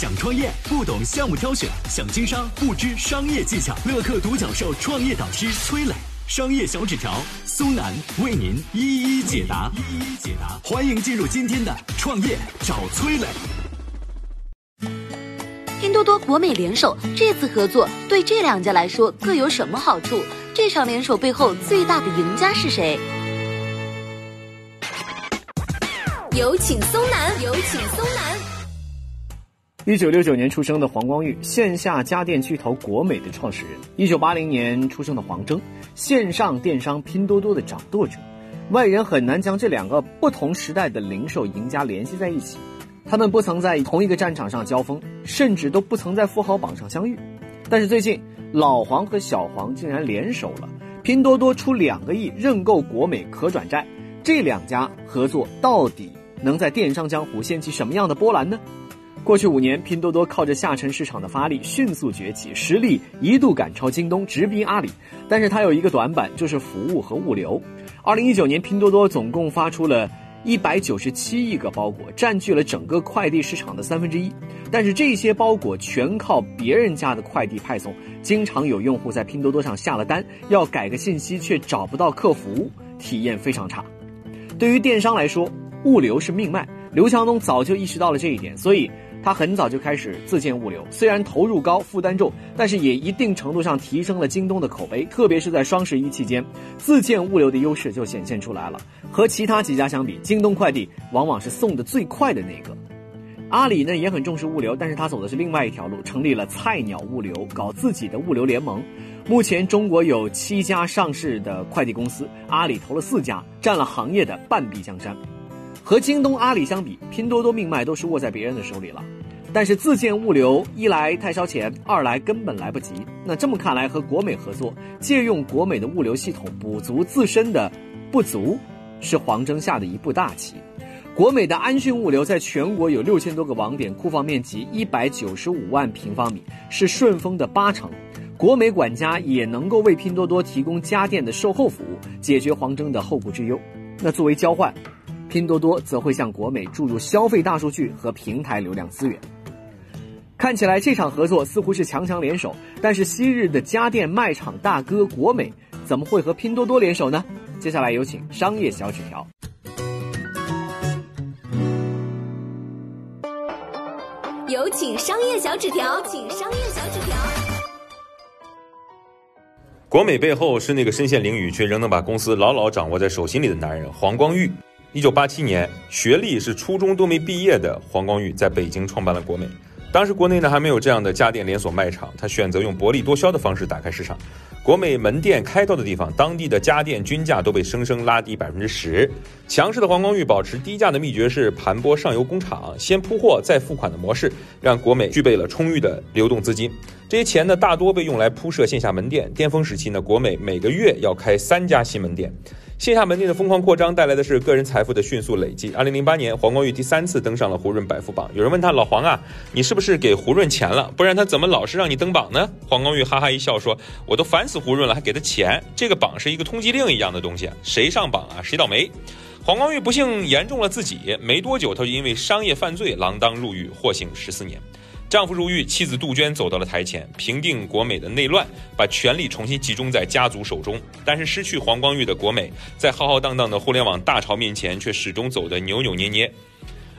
想创业不懂项目挑选，想经商不知商业技巧。乐客独角兽创业导师崔磊，商业小纸条苏南为您一一解答。一一解答，欢迎进入今天的创业找崔磊。拼多多、国美联手，这次合作对这两家来说各有什么好处？这场联手背后最大的赢家是谁？有请松南，有请松南。一九六九年出生的黄光裕，线下家电巨头国美的创始人；一九八零年出生的黄峥，线上电商拼多多的掌舵者。外人很难将这两个不同时代的零售赢家联系在一起。他们不曾在同一个战场上交锋，甚至都不曾在富豪榜上相遇。但是最近，老黄和小黄竟然联手了，拼多多出两个亿认购国美可转债。这两家合作到底能在电商江湖掀起什么样的波澜呢？过去五年，拼多多靠着下沉市场的发力迅速崛起，实力一度赶超京东，直逼阿里。但是它有一个短板，就是服务和物流。二零一九年，拼多多总共发出了一百九十七亿个包裹，占据了整个快递市场的三分之一。但是这些包裹全靠别人家的快递派送，经常有用户在拼多多上下了单，要改个信息却找不到客服，体验非常差。对于电商来说，物流是命脉。刘强东早就意识到了这一点，所以。他很早就开始自建物流，虽然投入高、负担重，但是也一定程度上提升了京东的口碑。特别是在双十一期间，自建物流的优势就显现出来了。和其他几家相比，京东快递往往是送的最快的那个。阿里呢也很重视物流，但是他走的是另外一条路，成立了菜鸟物流，搞自己的物流联盟。目前中国有七家上市的快递公司，阿里投了四家，占了行业的半壁江山。和京东、阿里相比，拼多多命脉都是握在别人的手里了。但是自建物流，一来太烧钱，二来根本来不及。那这么看来，和国美合作，借用国美的物流系统补足自身的不足，是黄峥下的一步大棋。国美的安迅物流在全国有六千多个网点，库房面积一百九十五万平方米，是顺丰的八成。国美管家也能够为拼多多提供家电的售后服务，解决黄峥的后顾之忧。那作为交换。拼多多则会向国美注入消费大数据和平台流量资源。看起来这场合作似乎是强强联手，但是昔日的家电卖场大哥国美怎么会和拼多多联手呢？接下来有请商业小纸条。有请商业小纸条，请商业小纸条。国美背后是那个身陷囹圄却仍能把公司牢牢掌握在手心里的男人黄光裕。一九八七年，学历是初中都没毕业的黄光裕在北京创办了国美。当时国内呢还没有这样的家电连锁卖场，他选择用薄利多销的方式打开市场。国美门店开到的地方，当地的家电均价都被生生拉低百分之十。强势的黄光裕保持低价的秘诀是盘剥上游工厂，先铺货再付款的模式，让国美具备了充裕的流动资金。这些钱呢大多被用来铺设线下门店。巅峰时期呢，国美每个月要开三家新门店。线下门店的疯狂扩张带来的是个人财富的迅速累积。二零零八年，黄光裕第三次登上了胡润百富榜。有人问他：“老黄啊，你是不是给胡润钱了？不然他怎么老是让你登榜呢？”黄光裕哈哈一笑说：“我都烦死胡润了，还给他钱？这个榜是一个通缉令一样的东西，谁上榜啊，谁倒霉。”黄光裕不幸言中了自己，没多久他就因为商业犯罪锒铛入狱，获刑十四年。丈夫入狱，妻子杜鹃走到了台前，平定国美的内乱，把权力重新集中在家族手中。但是失去黄光裕的国美，在浩浩荡荡的互联网大潮面前，却始终走得扭扭捏捏。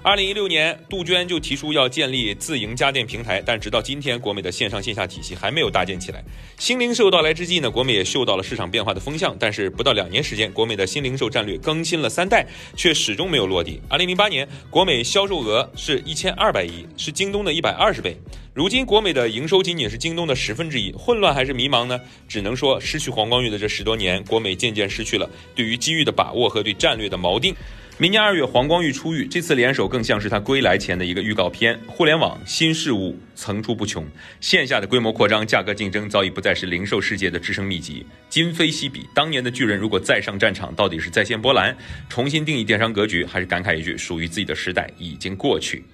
二零一六年，杜鹃就提出要建立自营家电平台，但直到今天，国美的线上线下体系还没有搭建起来。新零售到来之际呢，国美也嗅到了市场变化的风向，但是不到两年时间，国美的新零售战略更新了三代，却始终没有落地。二零零八年，国美销售额是一千二百亿，是京东的一百二十倍。如今，国美的营收仅仅是京东的十分之一，混乱还是迷茫呢？只能说，失去黄光裕的这十多年，国美渐渐失去了对于机遇的把握和对战略的锚定。明年二月，黄光裕出狱，这次联手更像是他归来前的一个预告片。互联网新事物层出不穷，线下的规模扩张、价格竞争早已不再是零售世界的制胜秘籍，今非昔比。当年的巨人如果再上战场，到底是再现波澜，重新定义电商格局，还是感慨一句，属于自己的时代已经过去？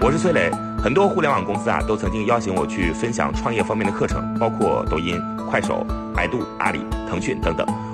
我是崔磊，很多互联网公司啊，都曾经邀请我去分享创业方面的课程，包括抖音、快手、百度、阿里、腾讯等等。